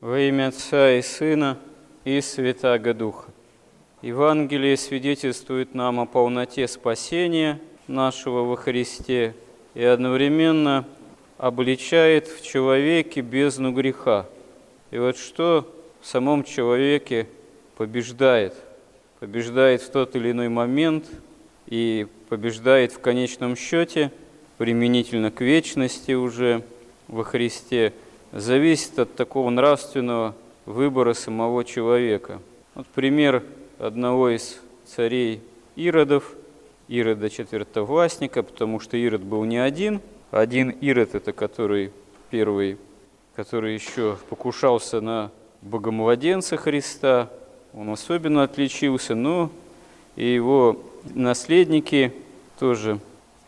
Во имя Отца и Сына и Святаго Духа. Евангелие свидетельствует нам о полноте спасения нашего во Христе и одновременно обличает в человеке бездну греха. И вот что в самом человеке побеждает? Побеждает в тот или иной момент и побеждает в конечном счете, применительно к вечности уже во Христе – зависит от такого нравственного выбора самого человека. Вот пример одного из царей Иродов, Ирода четвертовластника, потому что Ирод был не один. Один Ирод – это который первый, который еще покушался на богомладенца Христа. Он особенно отличился, но и его наследники тоже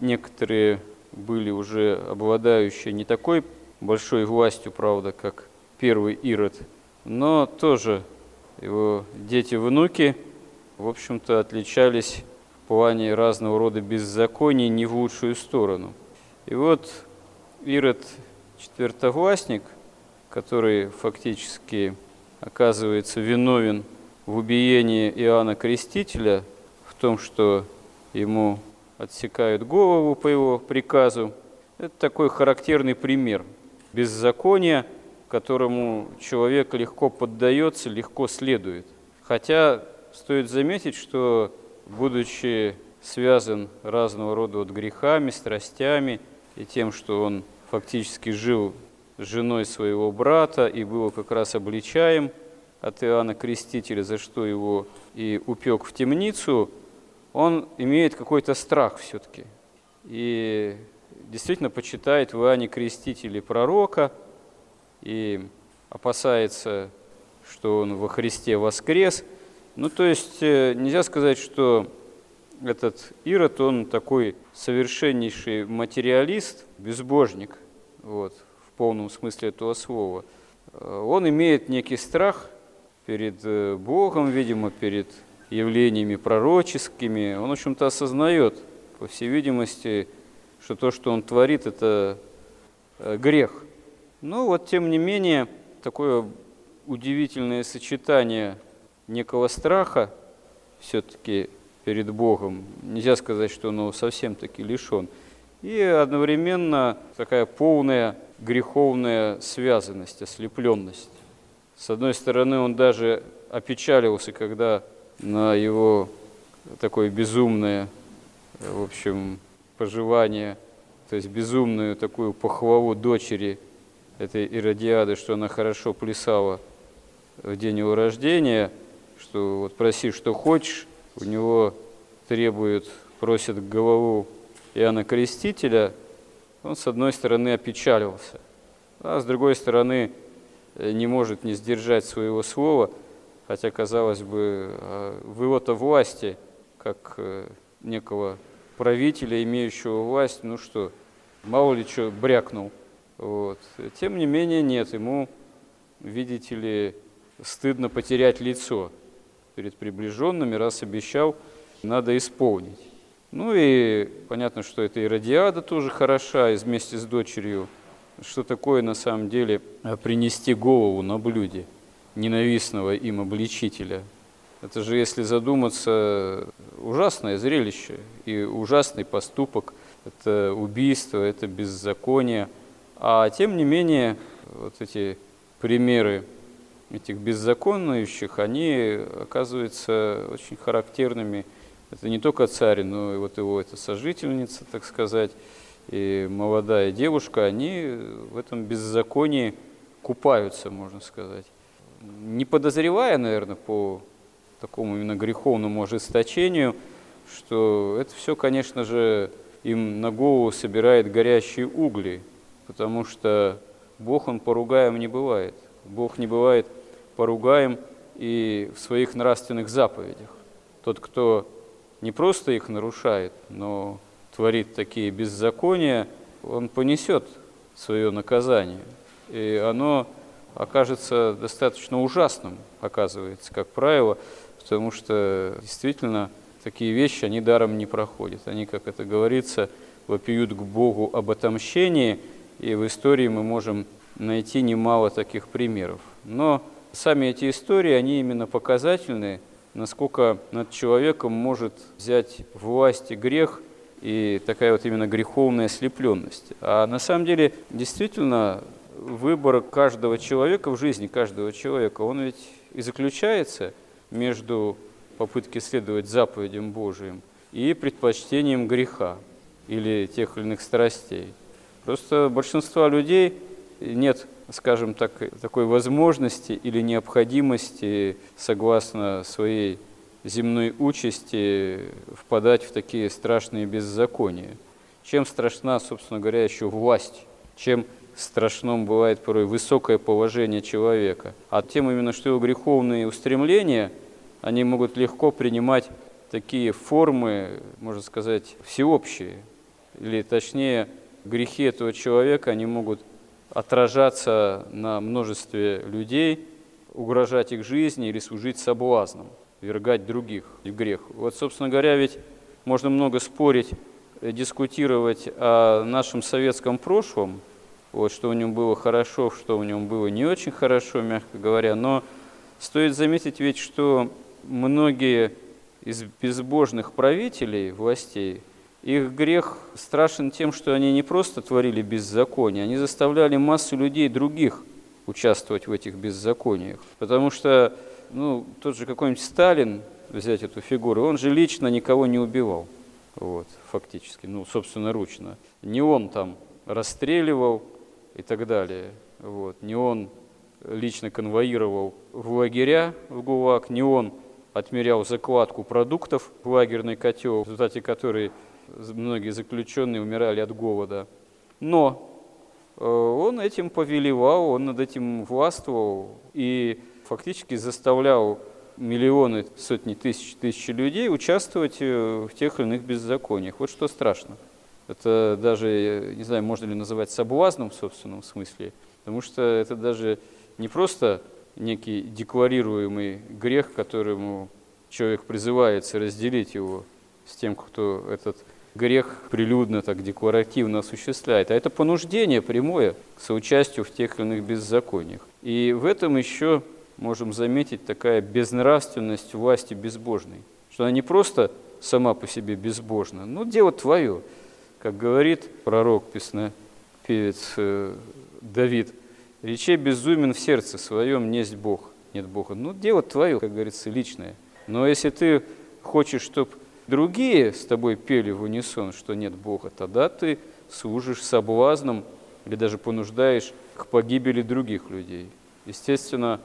некоторые были уже обладающие не такой большой властью, правда, как первый Ирод, но тоже его дети-внуки, в общем-то, отличались в плане разного рода беззаконий не в лучшую сторону. И вот Ирод четвертовластник, который фактически оказывается виновен в убиении Иоанна Крестителя, в том, что ему отсекают голову по его приказу, это такой характерный пример – беззакония, которому человек легко поддается, легко следует. Хотя стоит заметить, что будучи связан разного рода вот грехами, страстями и тем, что он фактически жил с женой своего брата и был как раз обличаем от Иоанна Крестителя, за что его и упек в темницу, он имеет какой-то страх все-таки. И действительно почитает в Иоанне Крестителе пророка и опасается, что он во Христе воскрес. Ну, то есть э, нельзя сказать, что этот Ирод, он такой совершеннейший материалист, безбожник, вот, в полном смысле этого слова. Э, он имеет некий страх перед э, Богом, видимо, перед явлениями пророческими. Он, в общем-то, осознает, по всей видимости, что то, что он творит, это э, грех. Но вот, тем не менее, такое удивительное сочетание некого страха все-таки перед Богом, нельзя сказать, что он совсем-таки лишен, и одновременно такая полная греховная связанность, ослепленность. С одной стороны, он даже опечалился, когда на его такое безумное, в общем, пожелание, то есть безумную такую похвалу дочери этой Иродиады, что она хорошо плясала в день его рождения, что вот проси, что хочешь, у него требуют, просят голову Иоанна Крестителя, он с одной стороны опечалился, а с другой стороны не может не сдержать своего слова, хотя, казалось бы, в его-то власти, как э, некого правителя, имеющего власть, ну что, мало ли что, брякнул. Вот. Тем не менее, нет, ему, видите ли, стыдно потерять лицо перед приближенными, раз обещал, надо исполнить. Ну и понятно, что это и радиада тоже хороша, вместе с дочерью. Что такое на самом деле принести голову на блюде ненавистного им обличителя – это же, если задуматься, ужасное зрелище и ужасный поступок. Это убийство, это беззаконие. А тем не менее, вот эти примеры этих беззаконных, они оказываются очень характерными. Это не только царь, но и вот его это сожительница, так сказать, и молодая девушка, они в этом беззаконии купаются, можно сказать. Не подозревая, наверное, по такому именно греховному ожесточению, что это все, конечно же, им на голову собирает горящие угли, потому что Бог, Он поругаем не бывает. Бог не бывает поругаем и в своих нравственных заповедях. Тот, кто не просто их нарушает, но творит такие беззакония, он понесет свое наказание. И оно окажется достаточно ужасным, оказывается, как правило, потому что действительно такие вещи, они даром не проходят. Они, как это говорится, вопиют к Богу об отомщении, и в истории мы можем найти немало таких примеров. Но сами эти истории, они именно показательны, насколько над человеком может взять власть и грех и такая вот именно греховная ослепленность. А на самом деле, действительно, выбор каждого человека в жизни каждого человека, он ведь и заключается между попыткой следовать заповедям Божиим и предпочтением греха или тех или иных страстей. Просто большинства людей нет, скажем так, такой возможности или необходимости, согласно своей земной участи, впадать в такие страшные беззакония. Чем страшна, собственно говоря, еще власть, чем страшным бывает порой высокое положение человека, а тем именно, что его греховные устремления, они могут легко принимать такие формы, можно сказать, всеобщие, или точнее, грехи этого человека, они могут отражаться на множестве людей, угрожать их жизни или служить соблазном, вергать других в грех. Вот, собственно говоря, ведь можно много спорить, э, дискутировать о нашем советском прошлом, вот, что у него было хорошо, что у него было не очень хорошо, мягко говоря, но стоит заметить ведь, что многие из безбожных правителей, властей, их грех страшен тем, что они не просто творили беззаконие, они заставляли массу людей других участвовать в этих беззакониях. Потому что ну, тот же какой-нибудь Сталин, взять эту фигуру, он же лично никого не убивал, вот, фактически, ну, собственно, ручно. Не он там расстреливал и так далее, вот, не он лично конвоировал в лагеря в ГУЛАГ, не он отмерял закладку продуктов в лагерный котел, в результате которой многие заключенные умирали от голода. Но э, он этим повелевал, он над этим властвовал и фактически заставлял миллионы, сотни тысяч, тысячи людей участвовать э, в тех или иных беззакониях. Вот что страшно. Это даже, не знаю, можно ли называть соблазном в собственном смысле, потому что это даже не просто некий декларируемый грех, которому человек призывается разделить его с тем, кто этот грех прилюдно, так декларативно осуществляет, а это понуждение прямое к соучастию в тех или иных беззакониях. И в этом еще можем заметить такая безнравственность власти безбожной, что она не просто сама по себе безбожна, но дело твое. Как говорит пророк, певец э, Давид, «Речей безумен в сердце своем, несть Бог, нет Бога». Ну, дело твое, как говорится, личное. Но если ты хочешь, чтобы другие с тобой пели в унисон, что нет Бога, тогда ты служишь соблазном или даже понуждаешь к погибели других людей. Естественно,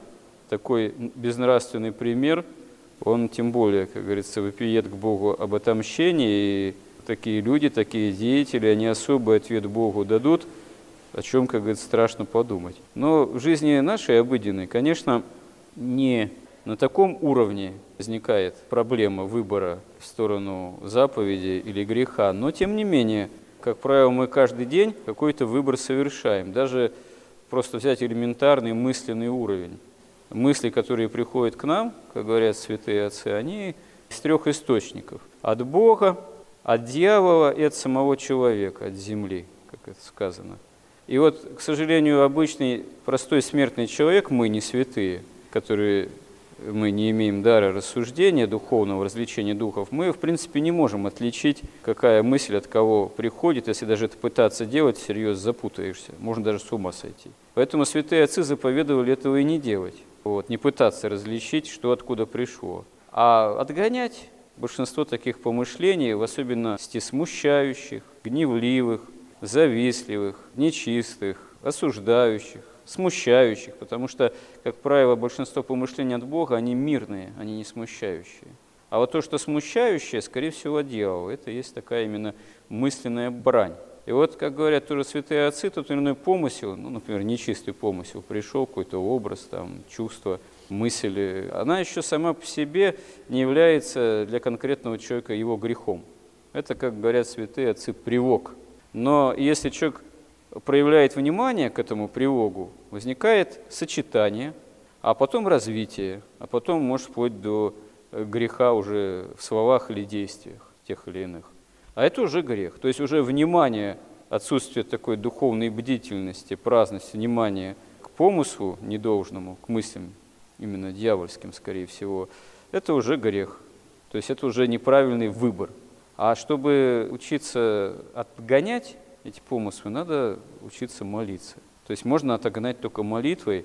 такой безнравственный пример, он тем более, как говорится, выпиет к Богу об отомщении, и такие люди, такие деятели, они особый ответ Богу дадут, о чем, как говорится, страшно подумать. Но в жизни нашей обыденной, конечно, не на таком уровне возникает проблема выбора в сторону заповеди или греха, но тем не менее, как правило, мы каждый день какой-то выбор совершаем. Даже просто взять элементарный мысленный уровень. Мысли, которые приходят к нам, как говорят святые отцы, они из трех источников. От Бога, от дьявола и от самого человека, от земли, как это сказано. И вот, к сожалению, обычный простой смертный человек, мы не святые, которые мы не имеем дара рассуждения, духовного развлечения духов, мы, в принципе, не можем отличить, какая мысль от кого приходит. Если даже это пытаться делать, всерьез запутаешься. Можно даже с ума сойти. Поэтому святые отцы заповедовали этого и не делать. Вот, не пытаться различить, что откуда пришло. А отгонять большинство таких помышлений, в особенности смущающих, гневливых, завистливых, нечистых, осуждающих, смущающих, потому что, как правило, большинство помышлений от Бога, они мирные, они не смущающие. А вот то, что смущающее, скорее всего, дьявол. Это есть такая именно мысленная брань. И вот, как говорят тоже святые отцы, тот или иной помысел, ну, например, нечистый помысел, пришел какой-то образ, там, чувство, мысль, она еще сама по себе не является для конкретного человека его грехом. Это, как говорят святые отцы, привок. Но если человек проявляет внимание к этому привогу, возникает сочетание, а потом развитие, а потом может вплоть до э, греха уже в словах или действиях тех или иных. А это уже грех. То есть уже внимание, отсутствие такой духовной бдительности, праздности, внимания к помыслу недолжному, к мыслям именно дьявольским, скорее всего, это уже грех. То есть это уже неправильный выбор. А чтобы учиться отгонять эти помыслы, надо учиться молиться. То есть можно отогнать только молитвой,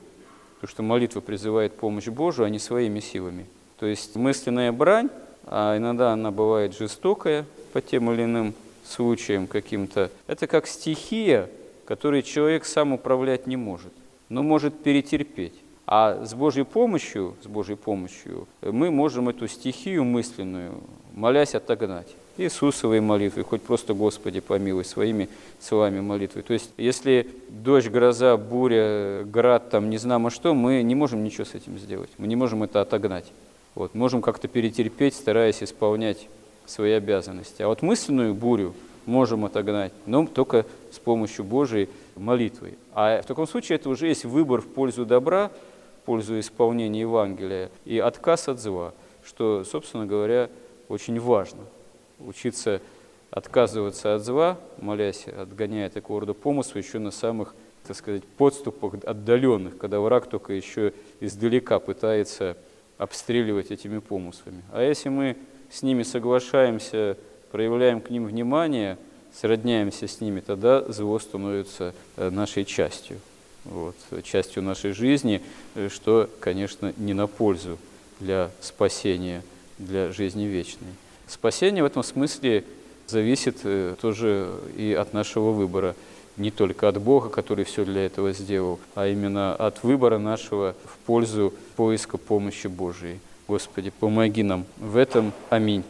потому что молитва призывает помощь Божию, а не своими силами. То есть мысленная брань, а иногда она бывает жестокая по тем или иным случаям каким-то, это как стихия, которой человек сам управлять не может, но может перетерпеть. А с Божьей помощью, с Божьей помощью мы можем эту стихию мысленную, молясь, отогнать. Иисусовой молитвой, хоть просто «Господи, помилуй» своими словами молитвы. То есть, если дождь, гроза, буря, град, там, не знамо что, мы не можем ничего с этим сделать. Мы не можем это отогнать. Вот, можем как-то перетерпеть, стараясь исполнять свои обязанности. А вот мысленную бурю можем отогнать, но только с помощью Божией молитвы. А в таком случае это уже есть выбор в пользу добра, в пользу исполнения Евангелия и отказ от зла, что, собственно говоря, очень важно. Учиться отказываться от зла, молясь, отгоняя такого рода помыслы еще на самых, так сказать, подступах отдаленных, когда враг только еще издалека пытается обстреливать этими помыслами. А если мы с ними соглашаемся, проявляем к ним внимание, сродняемся с ними, тогда зло становится э, нашей частью, вот, частью нашей жизни, э, что, конечно, не на пользу для спасения, для жизни вечной. Spасение в этом смысле зависит э, тоже и от нашего выбора, не только от Бога, который все для этого сделал, а именно от выбора нашего в пользу поиска помощи Божией. Господи, помоги нам в этом. Аминь.